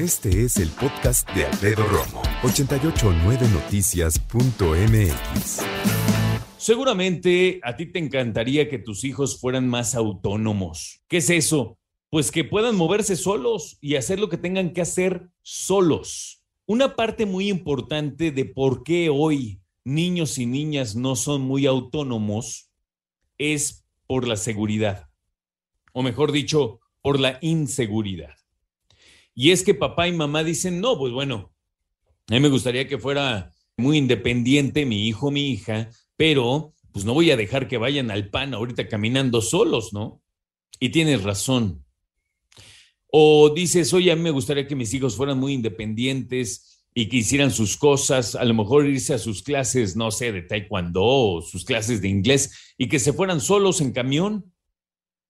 Este es el podcast de Alfredo Romo, 889noticias.mx. Seguramente a ti te encantaría que tus hijos fueran más autónomos. ¿Qué es eso? Pues que puedan moverse solos y hacer lo que tengan que hacer solos. Una parte muy importante de por qué hoy niños y niñas no son muy autónomos es por la seguridad, o mejor dicho, por la inseguridad. Y es que papá y mamá dicen, no, pues bueno, a mí me gustaría que fuera muy independiente mi hijo, mi hija, pero pues no voy a dejar que vayan al pan ahorita caminando solos, ¿no? Y tienes razón. O dices, oye, a mí me gustaría que mis hijos fueran muy independientes y que hicieran sus cosas, a lo mejor irse a sus clases, no sé, de taekwondo o sus clases de inglés y que se fueran solos en camión,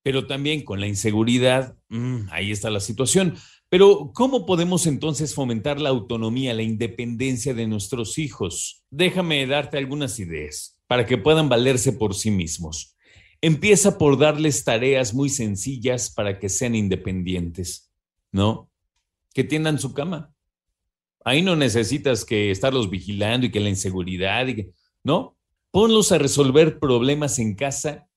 pero también con la inseguridad, mmm, ahí está la situación. Pero, ¿cómo podemos entonces fomentar la autonomía, la independencia de nuestros hijos? Déjame darte algunas ideas para que puedan valerse por sí mismos. Empieza por darles tareas muy sencillas para que sean independientes, ¿no? Que tiendan su cama. Ahí no necesitas que estarlos vigilando y que la inseguridad, ¿no? Ponlos a resolver problemas en casa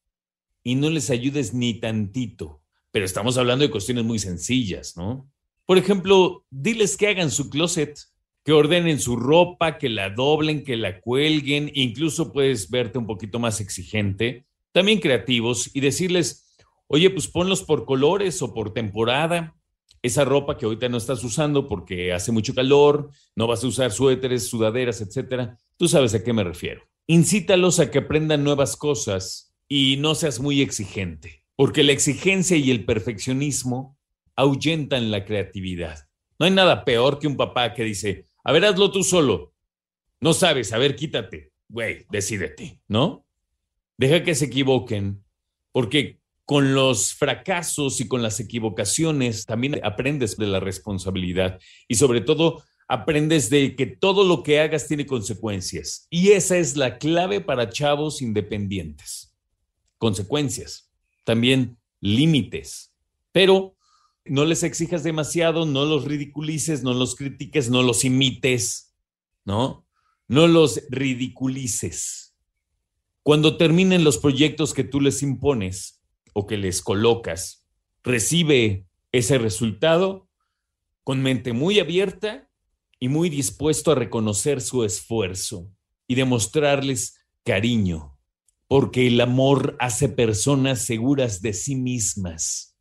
y no les ayudes ni tantito. Pero estamos hablando de cuestiones muy sencillas, ¿no? Por ejemplo, diles que hagan su closet, que ordenen su ropa, que la doblen, que la cuelguen, incluso puedes verte un poquito más exigente, también creativos y decirles, oye, pues ponlos por colores o por temporada. Esa ropa que ahorita no estás usando porque hace mucho calor, no vas a usar suéteres, sudaderas, etcétera. Tú sabes a qué me refiero. Incítalos a que aprendan nuevas cosas y no seas muy exigente, porque la exigencia y el perfeccionismo ahuyentan la creatividad. No hay nada peor que un papá que dice, a ver, hazlo tú solo. No sabes, a ver, quítate. Güey, decídete, ¿no? Deja que se equivoquen, porque con los fracasos y con las equivocaciones también aprendes de la responsabilidad y sobre todo aprendes de que todo lo que hagas tiene consecuencias. Y esa es la clave para chavos independientes. Consecuencias, también límites. Pero no les exijas demasiado, no los ridiculices, no los critiques, no los imites, ¿no? No los ridiculices. Cuando terminen los proyectos que tú les impones o que les colocas, recibe ese resultado con mente muy abierta y muy dispuesto a reconocer su esfuerzo y demostrarles cariño, porque el amor hace personas seguras de sí mismas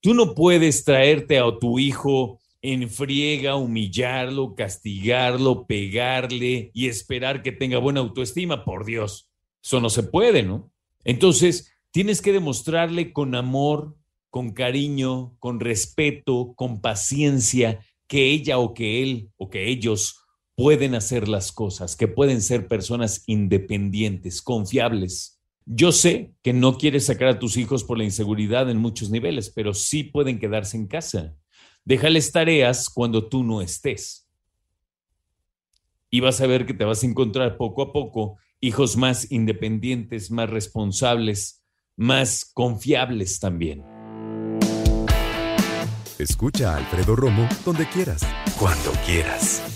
Tú no puedes traerte a tu hijo en friega, humillarlo, castigarlo, pegarle y esperar que tenga buena autoestima, por Dios. Eso no se puede, ¿no? Entonces, tienes que demostrarle con amor, con cariño, con respeto, con paciencia, que ella o que él o que ellos pueden hacer las cosas, que pueden ser personas independientes, confiables. Yo sé que no quieres sacar a tus hijos por la inseguridad en muchos niveles, pero sí pueden quedarse en casa. Déjales tareas cuando tú no estés. Y vas a ver que te vas a encontrar poco a poco hijos más independientes, más responsables, más confiables también. Escucha a Alfredo Romo donde quieras, cuando quieras.